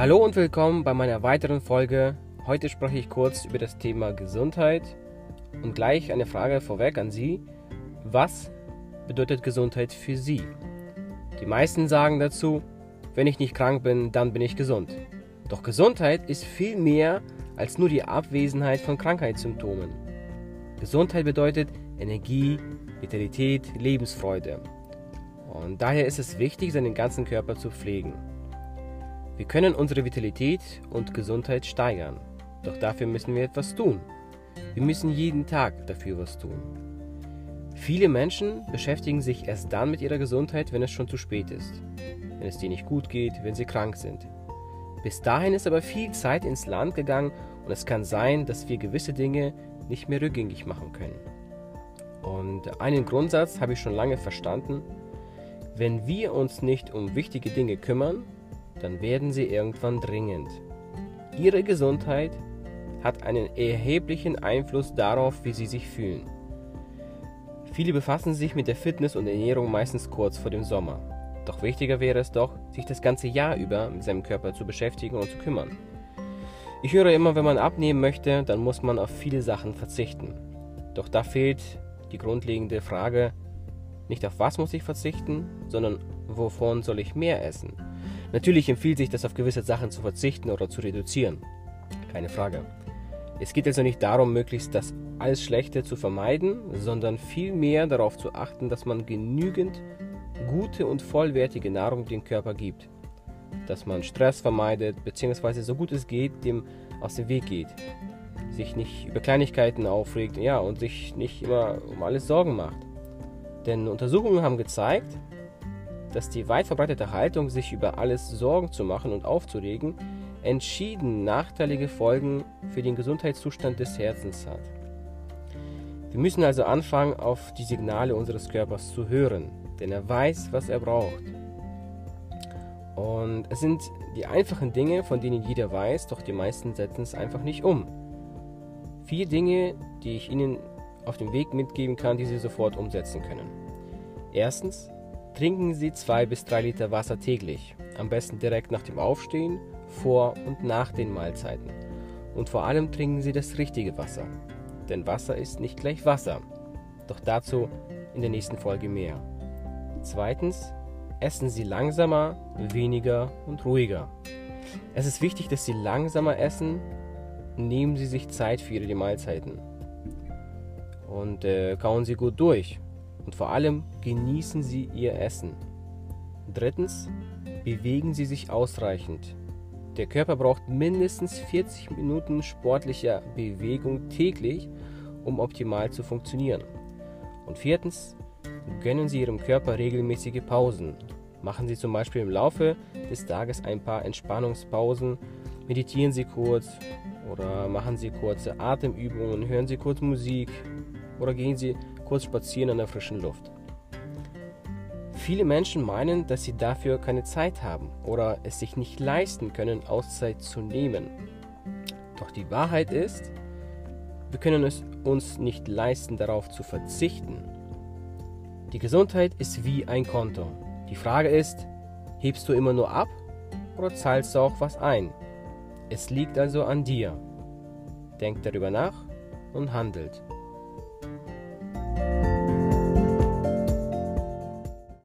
Hallo und willkommen bei meiner weiteren Folge. Heute spreche ich kurz über das Thema Gesundheit und gleich eine Frage vorweg an Sie. Was bedeutet Gesundheit für Sie? Die meisten sagen dazu, wenn ich nicht krank bin, dann bin ich gesund. Doch Gesundheit ist viel mehr als nur die Abwesenheit von Krankheitssymptomen. Gesundheit bedeutet Energie, Vitalität, Lebensfreude. Und daher ist es wichtig, seinen ganzen Körper zu pflegen. Wir können unsere Vitalität und Gesundheit steigern, doch dafür müssen wir etwas tun. Wir müssen jeden Tag dafür was tun. Viele Menschen beschäftigen sich erst dann mit ihrer Gesundheit, wenn es schon zu spät ist, wenn es denen nicht gut geht, wenn sie krank sind. Bis dahin ist aber viel Zeit ins Land gegangen und es kann sein, dass wir gewisse Dinge nicht mehr rückgängig machen können. Und einen Grundsatz habe ich schon lange verstanden. Wenn wir uns nicht um wichtige Dinge kümmern, dann werden sie irgendwann dringend. Ihre Gesundheit hat einen erheblichen Einfluss darauf, wie sie sich fühlen. Viele befassen sich mit der Fitness und Ernährung meistens kurz vor dem Sommer. Doch wichtiger wäre es doch, sich das ganze Jahr über mit seinem Körper zu beschäftigen und zu kümmern. Ich höre immer, wenn man abnehmen möchte, dann muss man auf viele Sachen verzichten. Doch da fehlt die grundlegende Frage, nicht auf was muss ich verzichten, sondern wovon soll ich mehr essen? Natürlich empfiehlt sich das auf gewisse Sachen zu verzichten oder zu reduzieren. Keine Frage. Es geht also nicht darum, möglichst das alles Schlechte zu vermeiden, sondern vielmehr darauf zu achten, dass man genügend gute und vollwertige Nahrung dem Körper gibt. Dass man Stress vermeidet, beziehungsweise so gut es geht, dem aus dem Weg geht. Sich nicht über Kleinigkeiten aufregt, ja, und sich nicht immer um alles Sorgen macht. Denn Untersuchungen haben gezeigt, dass die weit verbreitete Haltung, sich über alles Sorgen zu machen und aufzuregen, entschieden nachteilige Folgen für den Gesundheitszustand des Herzens hat. Wir müssen also anfangen, auf die Signale unseres Körpers zu hören, denn er weiß, was er braucht. Und es sind die einfachen Dinge, von denen jeder weiß, doch die meisten setzen es einfach nicht um. Vier Dinge, die ich Ihnen auf dem Weg mitgeben kann, die Sie sofort umsetzen können. Erstens, trinken Sie zwei bis drei Liter Wasser täglich, am besten direkt nach dem Aufstehen, vor und nach den Mahlzeiten. Und vor allem trinken Sie das richtige Wasser, denn Wasser ist nicht gleich Wasser. Doch dazu in der nächsten Folge mehr. Zweitens, essen Sie langsamer, weniger und ruhiger. Es ist wichtig, dass Sie langsamer essen. Nehmen Sie sich Zeit für Ihre Mahlzeiten. Und äh, kauen Sie gut durch. Und vor allem genießen Sie Ihr Essen. Drittens, bewegen Sie sich ausreichend. Der Körper braucht mindestens 40 Minuten sportlicher Bewegung täglich, um optimal zu funktionieren. Und viertens, gönnen Sie Ihrem Körper regelmäßige Pausen. Machen Sie zum Beispiel im Laufe des Tages ein paar Entspannungspausen, meditieren Sie kurz oder machen Sie kurze Atemübungen, hören Sie kurz Musik oder gehen Sie kurz spazieren an der frischen Luft. Viele Menschen meinen, dass sie dafür keine Zeit haben oder es sich nicht leisten können, Auszeit zu nehmen. Doch die Wahrheit ist, wir können es uns nicht leisten, darauf zu verzichten. Die Gesundheit ist wie ein Konto. Die Frage ist, hebst du immer nur ab oder zahlst du auch was ein? Es liegt also an dir. Denk darüber nach und handelt.